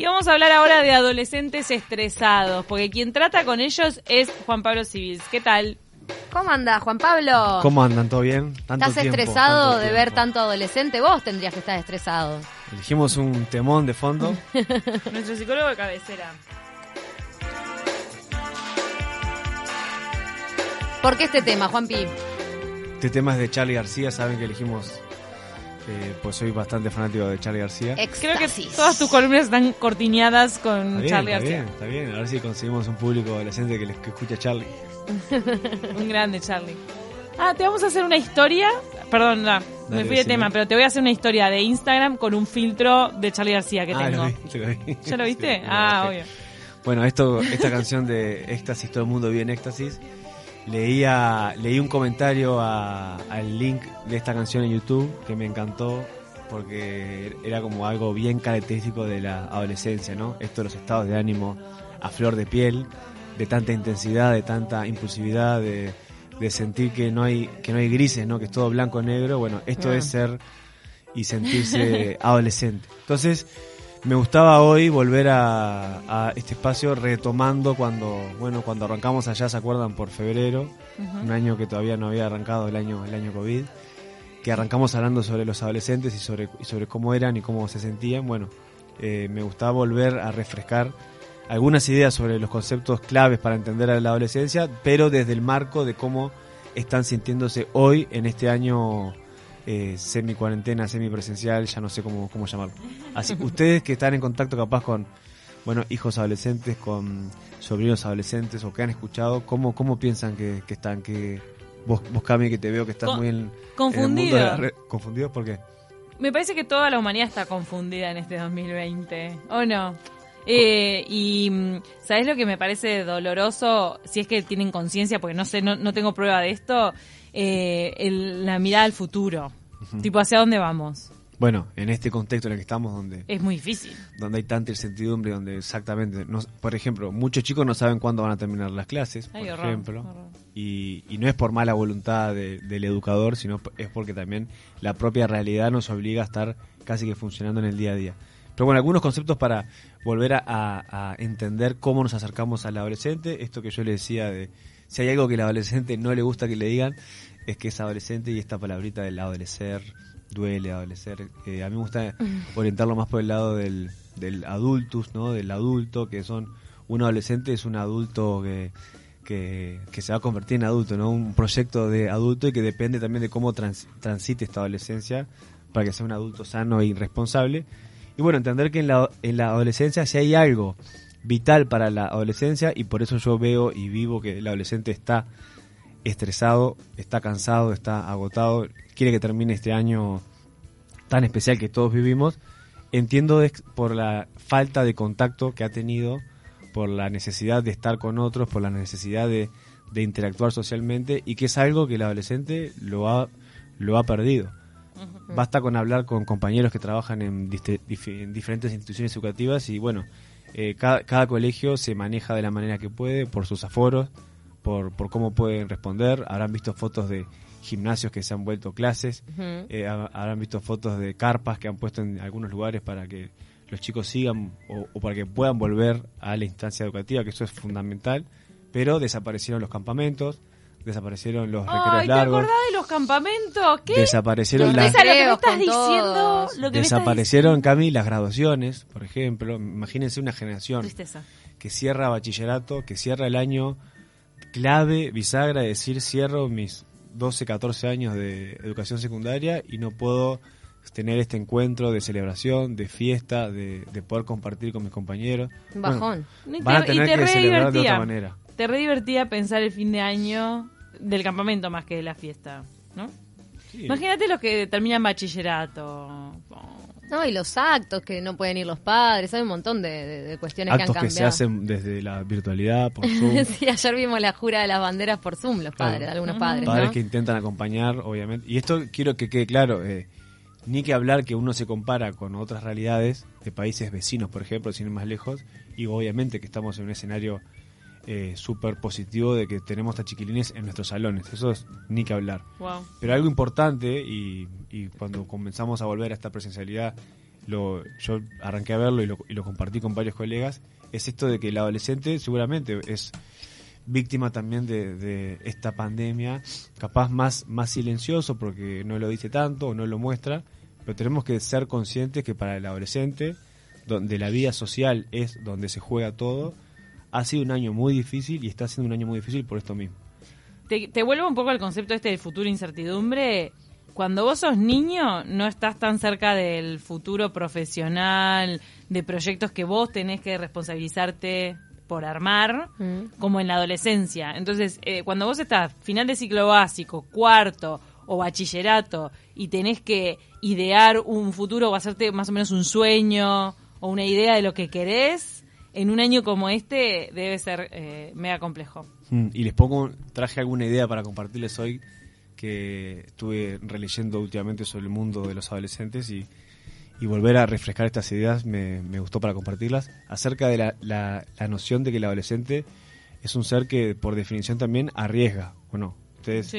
Y vamos a hablar ahora de adolescentes estresados, porque quien trata con ellos es Juan Pablo Civils. ¿Qué tal? ¿Cómo anda, Juan Pablo? ¿Cómo andan? ¿Todo bien? Tanto ¿Estás estresado de ver tanto adolescente? Vos tendrías que estar estresado. Elegimos un temón de fondo. Nuestro psicólogo de cabecera. ¿Por qué este tema, Juan Pi? Este tema es de Charlie García, saben que elegimos, eh, pues soy bastante fanático de Charlie García. Creo que todas tus columnas están cortineadas con Charlie García. Está bien, está bien, a ver si conseguimos un público adolescente que, que escuche a Charlie. un grande Charlie. Ah, te vamos a hacer una historia. Perdón, no, me fui de tema, pero te voy a hacer una historia de Instagram con un filtro de Charlie García que ah, tengo. ¿Ya lo viste? ah, obvio. Bueno, esto, esta canción de Éxtasis, todo el mundo vive en Éxtasis, leía, leí un comentario al link de esta canción en YouTube que me encantó porque era como algo bien característico de la adolescencia, ¿no? Esto de los estados de ánimo a flor de piel, de tanta intensidad, de tanta impulsividad, de, sentir que no hay que no hay grises, ¿no? Que es todo blanco o negro. Bueno, esto es ser y sentirse adolescente. Entonces, me gustaba hoy volver a, este espacio retomando cuando, bueno, cuando arrancamos allá, ¿se acuerdan? Por febrero, un año que todavía no había arrancado el año, el año COVID, que arrancamos hablando sobre los adolescentes y sobre, sobre cómo eran y cómo se sentían. Bueno, eh, me gustaba volver a refrescar algunas ideas sobre los conceptos claves para entender a la adolescencia, pero desde el marco de cómo están sintiéndose hoy en este año eh, semi cuarentena, semi presencial, ya no sé cómo, cómo llamarlo. Así ustedes que están en contacto capaz con bueno, hijos adolescentes, con sobrinos adolescentes o que han escuchado, ¿cómo, cómo piensan que, están? Que vos, vos, Cami, que te veo que estás muy en, confundido. En ¿Confundido? ¿Por qué? Me parece que toda la humanidad está confundida en este 2020, ¿o no? Eh, y mm, ¿sabes lo que me parece doloroso? Si es que tienen conciencia, porque no sé, no, no tengo prueba de esto, eh, la mirada al futuro. Tipo, ¿hacia dónde vamos? Bueno, en este contexto en el que estamos, donde... Es muy difícil. Donde hay tanta incertidumbre, donde exactamente... por ejemplo, muchos chicos no saben cuándo van a terminar las clases, por ejemplo. Y, no es por mala voluntad del educador, sino es porque también la propia realidad nos obliga a estar casi que funcionando en el día a día. Pero bueno, algunos conceptos para volver a, a entender cómo nos acercamos al adolescente. Esto que yo le decía de si hay algo que al adolescente no le gusta que le digan, es que es adolescente y esta palabrita del adolecer, duele adolecer. Eh, a mí me gusta orientarlo más por el lado del, del adultus, ¿no? Del adulto, que son, un adolescente es un adulto que, que, se va a convertir en adulto, ¿no? Un proyecto de adulto y que depende también de cómo transite esta adolescencia para que sea un adulto sano e irresponsable. Y bueno, entender que en la, en la adolescencia si hay algo vital para la adolescencia y por eso yo veo y vivo que el adolescente está estresado, está cansado, está agotado, quiere que termine este año tan especial que todos vivimos. Entiendo por la falta de contacto que ha tenido, por la necesidad de estar con otros, por la necesidad de, interactuar socialmente y que es algo que el adolescente lo ha, lo ha perdido. Basta con hablar con compañeros que trabajan en, en diferentes instituciones educativas y bueno, eh, cada, colegio se maneja de la manera que puede, por sus aforos, por, por cómo pueden responder. Habrán visto fotos de gimnasios que se han vuelto clases, eh, habrán visto fotos de carpas que han puesto en algunos lugares para que los chicos sigan o, para que puedan volver a la instancia educativa, que eso es fundamental, pero desaparecieron los campamentos, desaparecieron los recreos largos. ¿Te acordás de los campamentos? ¿Qué? Desaparecieron las... Lo que estás diciendo, desaparecieron, Cami, las graduaciones, por ejemplo. Imagínense una generación que cierra bachillerato, que cierra el año clave, bisagra, decir, cierro mis 12, 14 años de educación secundaria y no puedo tener este encuentro de celebración, de fiesta, de, poder compartir con mis compañeros. Bajón. van a tener que celebrar de otra manera te re divertía pensar el fin de año del campamento más que de la fiesta, ¿no? Imagínate los que terminan bachillerato. No, y los actos que no pueden ir los padres, hay un montón de, cuestiones que han cambiado. que se hacen desde la virtualidad, por Zoom. sí, ayer vimos la jura de las banderas por Zoom, los padres, algunos padres. Padres que intentan acompañar, obviamente. Y esto quiero que quede claro, eh, ni que hablar que uno se compara con otras realidades de países vecinos, por ejemplo, sin ir más lejos, y obviamente que estamos en un escenario eh, súper positivo de que tenemos a chiquilines en nuestros salones. Eso es ni que hablar. Pero algo importante, y, cuando comenzamos a volver a esta presencialidad lo, yo arranqué a verlo y lo, y lo compartí con varios colegas, es esto de que el adolescente seguramente es víctima también de, esta pandemia, capaz más, más silencioso porque no lo dice tanto o no lo muestra, pero tenemos que ser conscientes que para el adolescente, donde la vida social es donde se juega todo, ha sido un año muy difícil y está siendo un año muy difícil por esto mismo. Te, te vuelvo un poco al concepto este de futuro incertidumbre. Cuando vos sos niño, no estás tan cerca del futuro profesional, de proyectos que vos tenés que responsabilizarte por armar, mm. como en la adolescencia. Entonces, eh, cuando vos estás final de ciclo básico, cuarto o bachillerato, y tenés que idear un futuro o hacerte más o menos un sueño o una idea de lo que querés, en un año como este debe ser eh, mega complejo. Mm, y les pongo, traje alguna idea para compartirles hoy que estuve releyendo últimamente sobre el mundo de los adolescentes y, volver a refrescar estas ideas me, gustó para compartirlas acerca de la, la, noción de que el adolescente es un ser que por definición también arriesga. Bueno, ustedes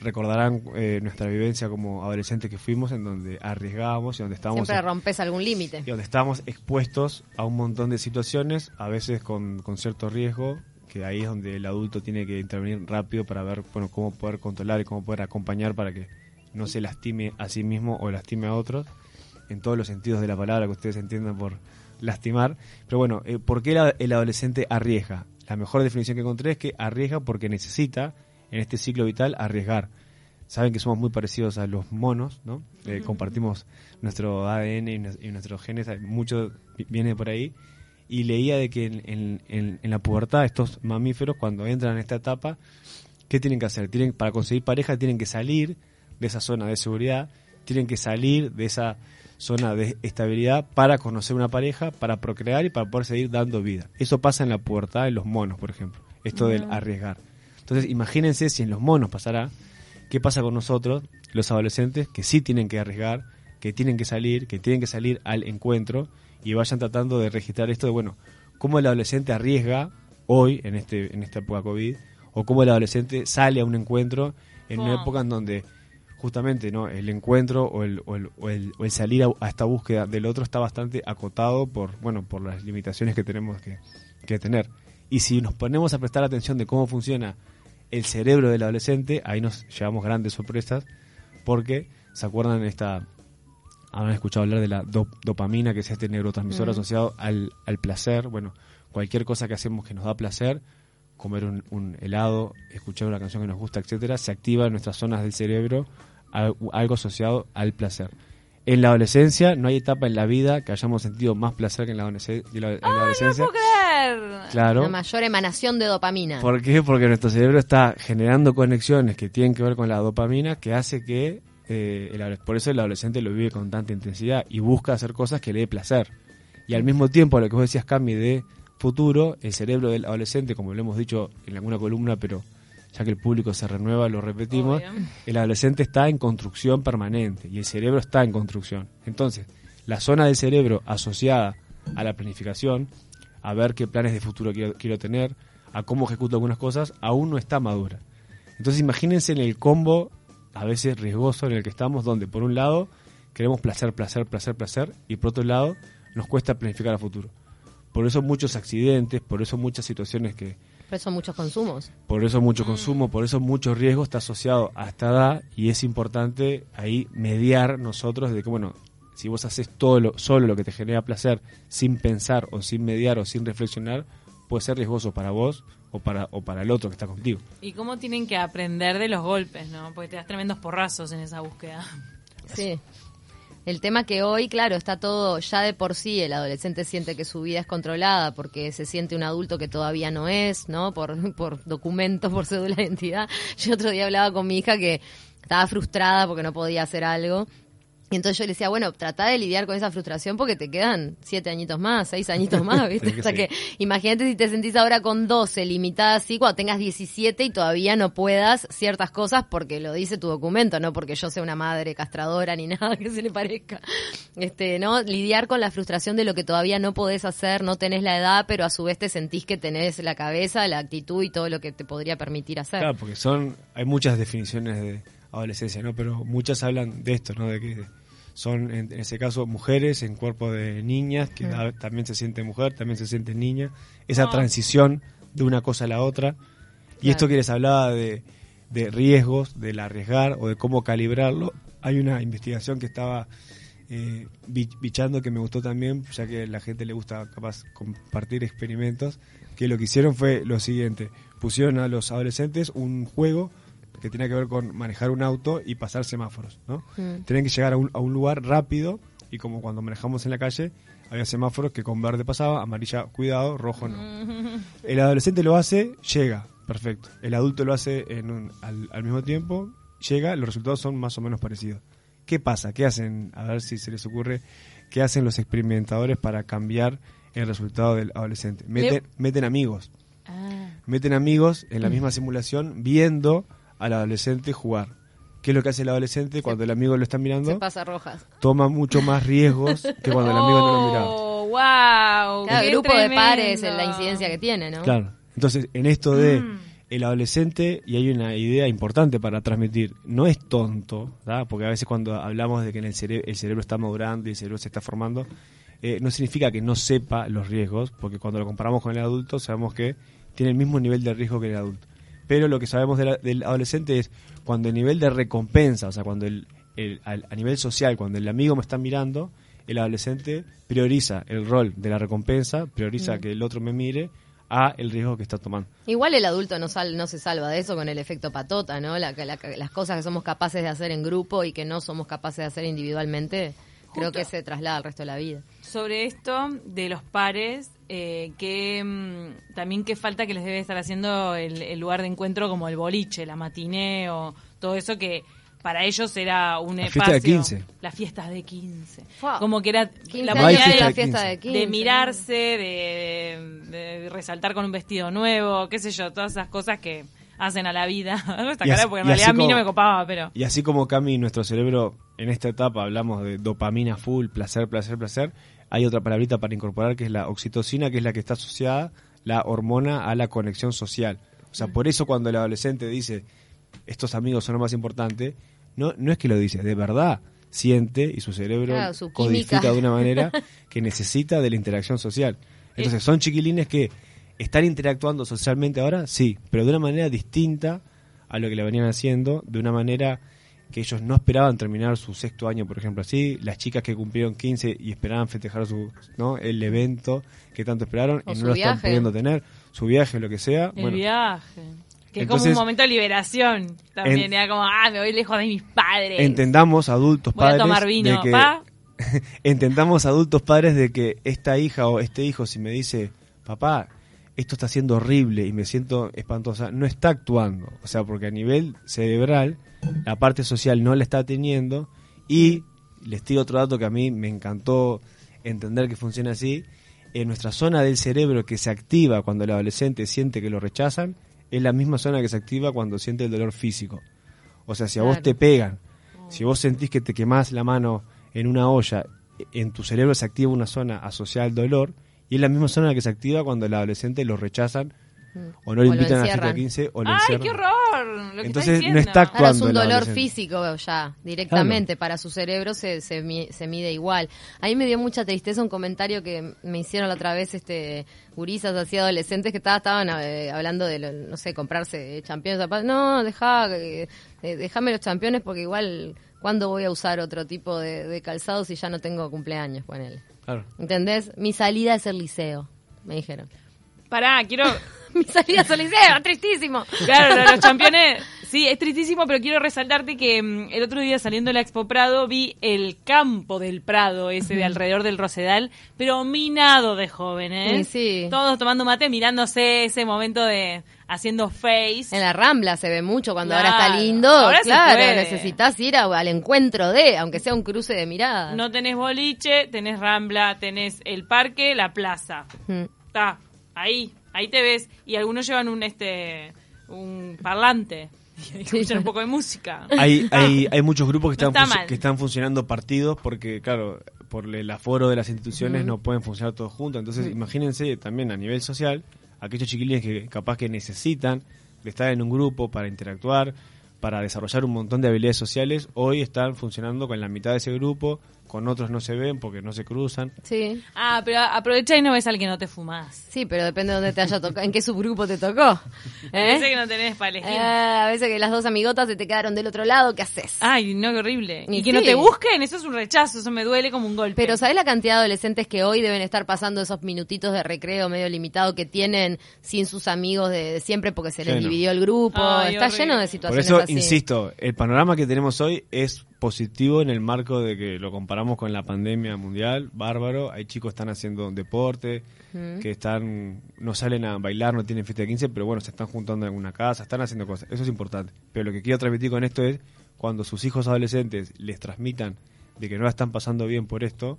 recordarán eh, nuestra vivencia como adolescentes que fuimos, en donde arriesgábamos y donde estábamos... Siempre rompes algún límite. Y donde estábamos expuestos a un montón de situaciones, a veces con, con, cierto riesgo, que ahí es donde el adulto tiene que intervenir rápido para ver bueno, cómo poder controlar y cómo poder acompañar para que no se lastime a sí mismo o lastime a otros, en todos los sentidos de la palabra que ustedes entiendan por lastimar. Pero bueno, eh, ¿por qué el adolescente arriesga? La mejor definición que encontré es que arriesga porque necesita en este ciclo vital arriesgar. Saben que somos muy parecidos a los monos, ¿no? Eh, compartimos nuestro ADN y, nuestros genes, mucho viene por ahí. Y leía de que en, en, la pubertad estos mamíferos, cuando entran en esta etapa, ¿qué tienen que hacer? Tienen, para conseguir pareja tienen que salir de esa zona de seguridad, tienen que salir de esa zona de estabilidad para conocer una pareja, para procrear y para poder seguir dando vida. Eso pasa en la pubertad en los monos, por ejemplo. Esto del arriesgar. Entonces, imagínense si en los monos pasará, ¿qué pasa con nosotros, los adolescentes, que sí tienen que arriesgar, que tienen que salir, que tienen que salir al encuentro y vayan tratando de registrar esto de, bueno, cómo el adolescente arriesga hoy, en, este, en esta época COVID, o cómo el adolescente sale a un encuentro en una época en donde justamente no el encuentro o el, o el, o el, salir a, esta búsqueda del otro está bastante acotado por bueno por las limitaciones que tenemos que, que tener. Y si nos ponemos a prestar atención de cómo funciona el cerebro del adolescente, ahí nos llevamos grandes sorpresas, porque, ¿se acuerdan esta... Habrán escuchado hablar de la dopamina, que es este neurotransmisor asociado al, al placer. Bueno, cualquier cosa que hacemos que nos da placer, comer un, helado, escuchar una canción que nos gusta, etcétera, se activa en nuestras zonas del cerebro algo asociado al placer. En la adolescencia no hay etapa en la vida que hayamos sentido más placer que en la, adolescencia. Claro. La mayor emanación de dopamina. ¿Por qué? Porque nuestro cerebro está generando conexiones que tienen que ver con la dopamina que hace que eh, por eso el adolescente lo vive con tanta intensidad y busca hacer cosas que le dé placer. Y al mismo tiempo, lo que vos decías, Cami, de futuro, el cerebro del adolescente, como lo hemos dicho en alguna columna, pero ya que el público se renueva, lo repetimos, el adolescente está en construcción permanente y el cerebro está en construcción. Entonces, la zona del cerebro asociada a la planificación, a ver qué planes de futuro quiero, tener, a cómo ejecuto algunas cosas, aún no está madura. Entonces imagínense en el combo, a veces riesgoso en el que estamos, donde por un lado queremos placer, placer, placer, placer, y por otro lado nos cuesta planificar a futuro. Por eso muchos accidentes, por eso muchas situaciones que, por eso muchos consumos. Por eso mucho consumo, por eso mucho riesgo está asociado a esta edad y es importante ahí mediar nosotros de que, bueno, si vos haces todo lo, solo lo que te genera placer sin pensar o sin mediar o sin reflexionar, puede ser riesgoso para vos o para, o para el otro que está contigo. Y cómo tienen que aprender de los golpes, ¿no? Porque te das tremendos porrazos en esa búsqueda. Sí. El tema que hoy, claro, está todo ya de por sí, el adolescente siente que su vida es controlada porque se siente un adulto que todavía no es, ¿no? Por, por documentos, por cédula de identidad. Yo otro día hablaba con mi hija que estaba frustrada porque no podía hacer algo y entonces yo le decía, bueno, trata de lidiar con esa frustración porque te quedan siete añitos más, seis añitos más, ¿viste? o sea que imagínate si te sentís ahora con 12, limitada así, cuando tengas 17 y todavía no puedas ciertas cosas porque lo dice tu documento, no porque yo sea una madre castradora ni nada que se le parezca. Este, ¿no? Lidiar con la frustración de lo que todavía no podés hacer, no tenés la edad, pero a su vez te sentís que tenés la cabeza, la actitud y todo lo que te podría permitir hacer. Claro, porque son, hay muchas definiciones de adolescencia, ¿no? Pero muchas hablan de esto, ¿no? De que son en, ese caso mujeres en cuerpo de niñas, que también se siente mujer, también se siente niña, esa ah. transición de una cosa a la otra. Y esto que les hablaba de, de riesgos, del arriesgar o de cómo calibrarlo, hay una investigación que estaba eh, bichando que me gustó también, ya que a la gente le gusta capaz compartir experimentos, que lo que hicieron fue lo siguiente, pusieron a los adolescentes un juego que tenía que ver con manejar un auto y pasar semáforos, ¿no? Mm. Tenían que llegar a un, a un lugar rápido y como cuando manejamos en la calle, había semáforos que con verde pasaba, amarilla cuidado, rojo no. El adolescente lo hace, llega, perfecto. El adulto lo hace en al, al, mismo tiempo, llega, los resultados son más o menos parecidos. ¿Qué pasa? ¿Qué hacen? A ver si se les ocurre, ¿qué hacen los experimentadores para cambiar el resultado del adolescente? Meten, meten amigos. Ah. Meten amigos en la misma simulación viendo al adolescente jugar. ¿Qué es lo que hace el adolescente cuando el amigo lo está mirando? Se pasa rojas. Toma mucho más riesgos que cuando el amigo no lo mira. ¡Oh, wow! Claro, grupo de pares es la incidencia que tiene, ¿no? Claro. Entonces, en esto de mm. el adolescente, y hay una idea importante para transmitir, no es tonto, porque a veces cuando hablamos de que en el, cerebro, el cerebro está madurando y el cerebro se está formando, eh, no significa que no sepa los riesgos, porque cuando lo comparamos con el adulto sabemos que tiene el mismo nivel de riesgo que el adulto pero lo que sabemos del adolescente es cuando el nivel de recompensa, o sea, cuando el, a nivel social, cuando el amigo me está mirando, el adolescente prioriza el rol de la recompensa, prioriza mm. que el otro me mire a el riesgo que está tomando. Igual el adulto no, sal, no se salva de eso con el efecto patota, ¿no? las cosas que somos capaces de hacer en grupo y que no somos capaces de hacer individualmente, creo que se traslada al resto de la vida. Sobre esto de los pares, eh, que mm, también qué falta que les debe estar haciendo el, lugar de encuentro como el boliche, la matiné o todo eso que para ellos era un la espacio. de 15. Las fiestas de 15. Como que era la de, fiesta de, 15, de mirarse, de, resaltar con un vestido nuevo, qué sé yo, todas esas cosas que hacen a la vida. Esta cara porque en realidad a mí no me copaba, pero... Y así como Cami, nuestro cerebro, en esta etapa hablamos de dopamina full, placer, placer, placer, hay otra palabrita para incorporar que es la oxitocina, que es la que está asociada, la hormona, a la conexión social. O sea, por eso cuando el adolescente dice, estos amigos son lo más importante, no, no es que lo dice, de verdad siente y su cerebro codifica de una manera que necesita de la interacción social. Entonces, son chiquilines que están interactuando socialmente ahora, sí, pero de una manera distinta a lo que le venían haciendo, de una manera que ellos no esperaban terminar su sexto año, por ejemplo, así, las chicas que cumplieron 15 y esperaban festejar su, ¿no? el evento que tanto esperaron y no lo están pudiendo tener, su viaje, lo que sea. El viaje. Que es como un momento de liberación. También era como, ah, me voy lejos de mis padres. Entendamos adultos padres. de que, entendamos adultos padres de que esta hija o este hijo, si me dice, papá, esto está siendo horrible y me siento espantosa, no está actuando. O sea, porque a nivel cerebral la parte social no la está teniendo. Y les tiro otro dato que a mí me encantó entender que funciona así, en nuestra zona del cerebro que se activa cuando el adolescente siente que lo rechazan, es la misma zona que se activa cuando siente el dolor físico. O sea, si a vos te pegan, si vos sentís que te quemás la mano en una olla, en tu cerebro se activa una zona asociada al dolor, y es la misma zona que se activa cuando el adolescente lo rechazan o no le invitan a la fiesta 15 o ¡Ay, qué horror! Entonces no está actuando. es un dolor físico ya, directamente. Para su cerebro se, se, mide igual. A mí me dio mucha tristeza un comentario que me hicieron la otra vez este gurisas así adolescentes que estaban eh, hablando de, no sé, comprarse championes. No, deja, eh, déjame los championes porque igual, ¿cuándo voy a usar otro tipo de, calzado si ya no tengo cumpleaños con él? Claro. ¿Entendés? Mi salida es el liceo, me dijeron. Pará, quiero mi salida al liceo, tristísimo. Claro, los campeones, sí, es tristísimo, pero quiero resaltarte que mm, el otro día saliendo de la Expo Prado vi el campo del Prado, ese de alrededor del Rosedal, pero minado de jóvenes. Sí, sí. Todos tomando mate, mirándose ese momento de haciendo face. En la Rambla se ve mucho cuando ahora está lindo. claro, necesitas ir al encuentro de, aunque sea un cruce de miradas. No tenés boliche, tenés Rambla, tenés el parque, la plaza. Está, ahí, ahí te ves y algunos llevan un este un parlante y escuchan un poco de música. Hay, hay, hay muchos grupos que están, que están funcionando partidos porque, claro, por el aforo de las instituciones no pueden funcionar todos juntos. Entonces, imagínense también a nivel social, aquellos chiquilines que capaz que necesitan de estar en un grupo para interactuar, para desarrollar un montón de habilidades sociales, hoy están funcionando con la mitad de ese grupo, con otros no se ven porque no se cruzan. Sí. Ah, pero aprovecha y no ves al que no te fumas. Sí, pero depende de dónde te haya tocado, en qué subgrupo te tocó. ¿Eh? A veces que no tenés para elegir. Eh, a veces que las dos amigotas se te quedaron del otro lado, ¿qué haces? Ay, no, qué horrible. Y, que no te busquen, eso es un rechazo, eso me duele como un golpe. Pero ¿sabés la cantidad de adolescentes que hoy deben estar pasando esos minutitos de recreo medio limitado que tienen sin sus amigos de, siempre porque se les dividió el grupo? Está lleno de situaciones Por eso, insisto, el panorama que tenemos hoy es positivo en el marco de que lo comparamos con la pandemia mundial, bárbaro. Hay chicos que están haciendo deporte, que están no salen a bailar, no tienen fiesta de 15, pero bueno, se están juntando en alguna casa, están haciendo cosas. Eso es importante. Pero lo que quiero transmitir con esto es cuando sus hijos adolescentes les transmitan de que no la están pasando bien por esto,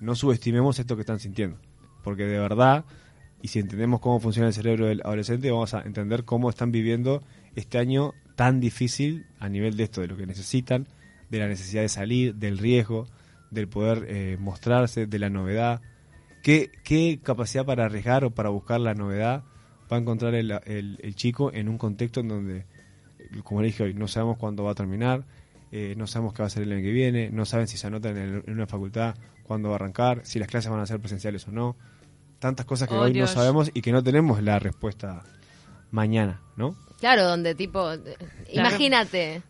no subestimemos esto que están sintiendo. Porque de verdad, y si entendemos cómo funciona el cerebro del adolescente, vamos a entender cómo están viviendo este año tan difícil a nivel de esto, de lo que necesitan, de la necesidad de salir, del riesgo, del poder eh, mostrarse, de la novedad. ¿Qué, ¿Qué, capacidad para arriesgar o para buscar la novedad va a encontrar el, el, chico en un contexto en donde, como le dije hoy, no sabemos cuándo va a terminar, eh, no sabemos qué va a ser el año que viene, no saben si se anotan en, una facultad, cuándo va a arrancar, si las clases van a ser presenciales o no. Tantas cosas que oh, hoy no sabemos y que no tenemos la respuesta mañana, ¿no? Claro, donde tipo, imagínate.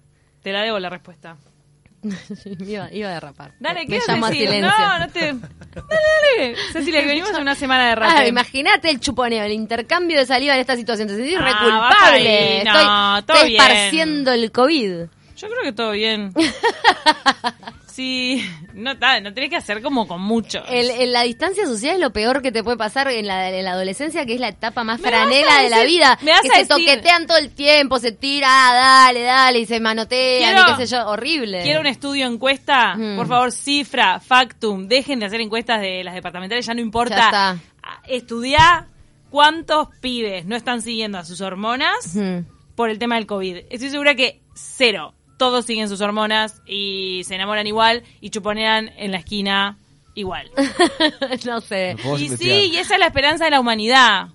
Te la debo la respuesta. iba, a derrapar. Dale, ¿qué me llamo silencio. No, no te. Dale, dale. Cecilia, que venimos en una semana de rap. Ah, imagínate el chuponeo, el intercambio de saliva en esta situación. Te sentís ah, reculpable. No, estoy, estoy esparciendo el COVID. Yo creo que todo bien. Sí, no, no tenés que hacer como con mucho. El, la distancia social es lo peor que te puede pasar en la, en la adolescencia, que es la etapa más franela de la vida. Me que se toquetean todo el tiempo, se tira, ah, dale, dale, y se manotean, y qué sé yo, horrible. Quiero un estudio encuesta, por favor, cifra, factum, dejen de hacer encuestas de las departamentales, ya no importa. Ya Estudiá cuántos pibes no están siguiendo a sus hormonas por el tema del COVID. Estoy segura que cero todos siguen sus hormonas y se enamoran igual y chuponean en la esquina igual. no sé. Y sí, y esa es la esperanza de la humanidad.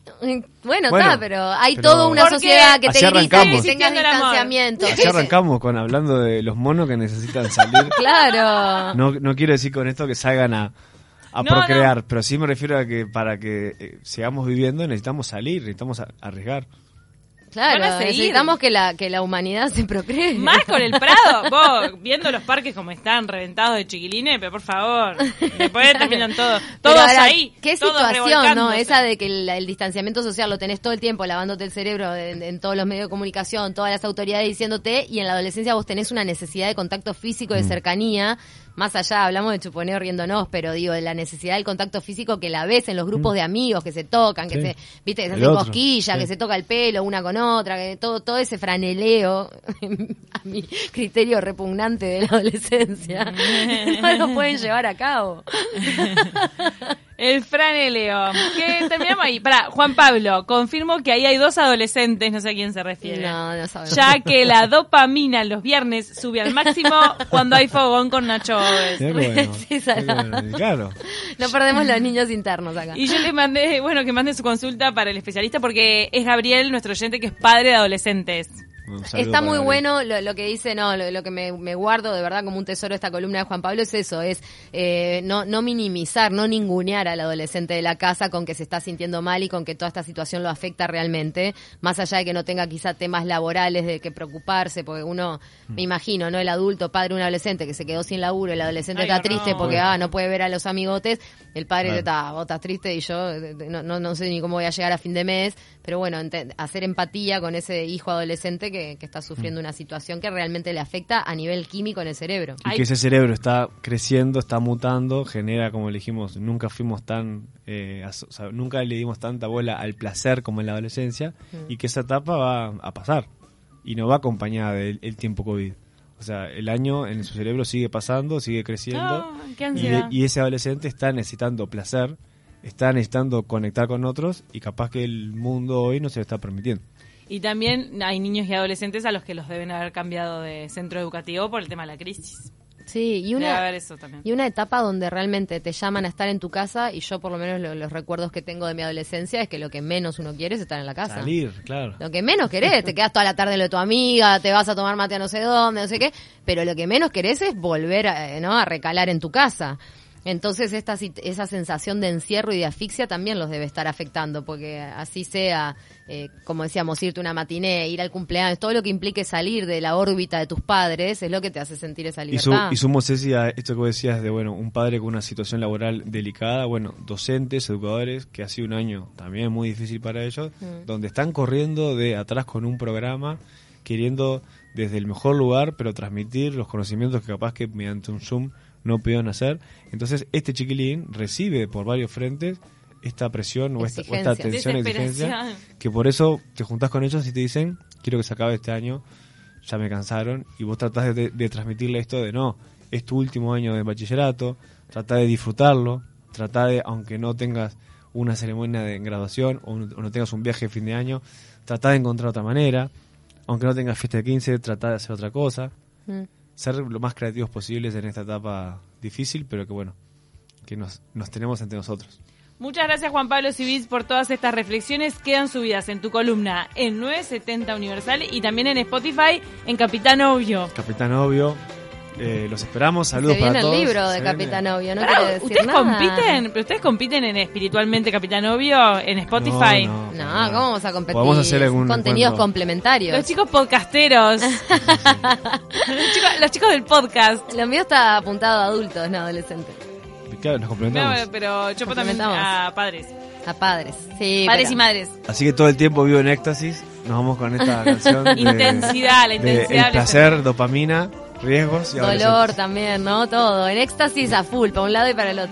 Bueno, está, pero hay toda una sociedad que te grita que tenga distanciamiento. Así arrancamos con hablando de los monos que necesitan salir. claro. No, no quiero decir con esto que salgan a, a procrear, pero sí me refiero a que para que eh, sigamos viviendo necesitamos salir, necesitamos arriesgar. Claro, necesitamos que la, que la humanidad se procree. Más con el Prado, vos viendo los parques como están reventados de chiquilines, pero por favor, después terminan todos, todos ahí. Qué situación, ¿no? Esa de que el, distanciamiento social lo tenés todo el tiempo lavándote el cerebro en, todos los medios de comunicación, todas las autoridades diciéndote, y en la adolescencia vos tenés una necesidad de contacto físico, de mm. Más allá, hablamos de chuponeo riéndonos, pero digo, de la necesidad del contacto físico que la ves en los grupos mm. de amigos que se tocan, que se, viste, que se hacen cosquillas, que se toca el pelo una con otra, que todo, todo ese franeleo, a mi criterio repugnante de la adolescencia, no lo pueden llevar a cabo. El franeleo. Que terminamos ahí. Para, Juan Pablo, confirmo que ahí hay dos adolescentes, no sé a quién se refiere. No, no sabemos. Ya que la dopamina los viernes sube al máximo cuando hay fogón con Nacho sí, claro. No perdemos los niños internos acá. Y yo le mandé, bueno, que mande su consulta para el especialista porque es Gabriel, nuestro oyente, que es padre de adolescentes. Está muy bueno lo, que dice, no, lo, que me, guardo de verdad como un tesoro esta columna de Juan Pablo es eso, es eh, no, no minimizar, no ningunear al adolescente de la casa con que se está sintiendo mal y con que toda esta situación lo afecta realmente, más allá de que no tenga quizá temas laborales de que preocuparse, porque uno, me mm. imagino, ¿no? El adulto, padre un adolescente que se quedó sin laburo, el adolescente está triste porque ah, no puede ver a los amigotes, el padre está, vos estás triste y yo no, no, no sé ni cómo voy a llegar a fin de mes, pero bueno, hacer empatía con ese hijo adolescente que, está sufriendo mm. una situación que realmente le afecta a nivel químico en el cerebro. Y que ese cerebro está creciendo, está mutando, genera, como le dijimos, nunca fuimos tan, eh, nunca le dimos tanta bola al placer como en la adolescencia mm. y que esa etapa va a pasar y no va acompañada del tiempo COVID. O sea, el año en su cerebro sigue pasando, sigue creciendo y, y ese adolescente está necesitando placer está necesitando conectar con otros y capaz que el mundo hoy no se lo está permitiendo. Y también hay niños y adolescentes a los que los deben haber cambiado de centro educativo por el tema de la crisis. Sí, y una, y una etapa donde realmente te llaman a estar en tu casa y yo por lo menos los recuerdos que tengo de mi adolescencia es que lo que menos uno quiere es estar en la casa. Salir, claro. Lo que menos querés, te quedas toda la tarde en lo de tu amiga, te vas a tomar mate a no sé dónde, no sé qué, pero lo que menos querés es volver a, ¿no? a recalar en tu casa. Entonces esta, esa sensación de encierro y de asfixia también los debe estar afectando, porque así sea, eh, como decíamos, irte una matiné, ir al cumpleaños, todo lo que implique salir de la órbita de tus padres es lo que te hace sentir esa libertad. Y, sumo, Ceci, a esto que vos decías de, bueno, un padre con una situación laboral delicada, bueno, docentes, educadores, que ha sido un año también muy difícil para ellos, mm. donde están corriendo de atrás con un programa, queriendo desde el mejor lugar, pero transmitir los conocimientos que capaz que mediante un Zoom no pudieron hacer. Entonces, este chiquilín recibe por varios frentes esta presión o esta, o tensión, exigencia, que por eso te juntás con ellos y te dicen, quiero que se acabe este año, ya me cansaron, y vos tratás de, transmitirle esto de no, es tu último año de bachillerato, trata de disfrutarlo, trata de, aunque no tengas una ceremonia de graduación o no, tengas un viaje de fin de año, trata de encontrar otra manera, aunque no tengas fiesta de 15, trata de hacer otra cosa. Mm ser lo más creativos posibles en esta etapa difícil, pero que bueno, que nos, nos tenemos entre nosotros. Muchas gracias Juan Pablo Civils por todas estas reflexiones. Quedan subidas en tu columna en 970 Universal y también en Spotify en Capitán Obvio. Capitán Obvio, eh, los esperamos, saludos para todos. el libro de Capitán Obvio, no quiere decir ¿Ustedes nada. compiten? ¿Pero ustedes compiten en espiritualmente Capitán Obvio en Spotify? No, ¿cómo vamos a competir? Podemos hacer algún Contenidos complementarios. Los chicos podcasteros. los, chicos, del podcast. Lo mío está apuntado a adultos, no adolescentes. Claro, nos complementamos. No, pero yo también a padres. A padres, sí. Padres y madres. Así que todo el tiempo vivo en éxtasis. Nos vamos con esta canción. intensidad, la intensidad. el placer, dopamina riesgos y Dolor también, ¿no? Todo. En éxtasis a full, para un lado y para el otro.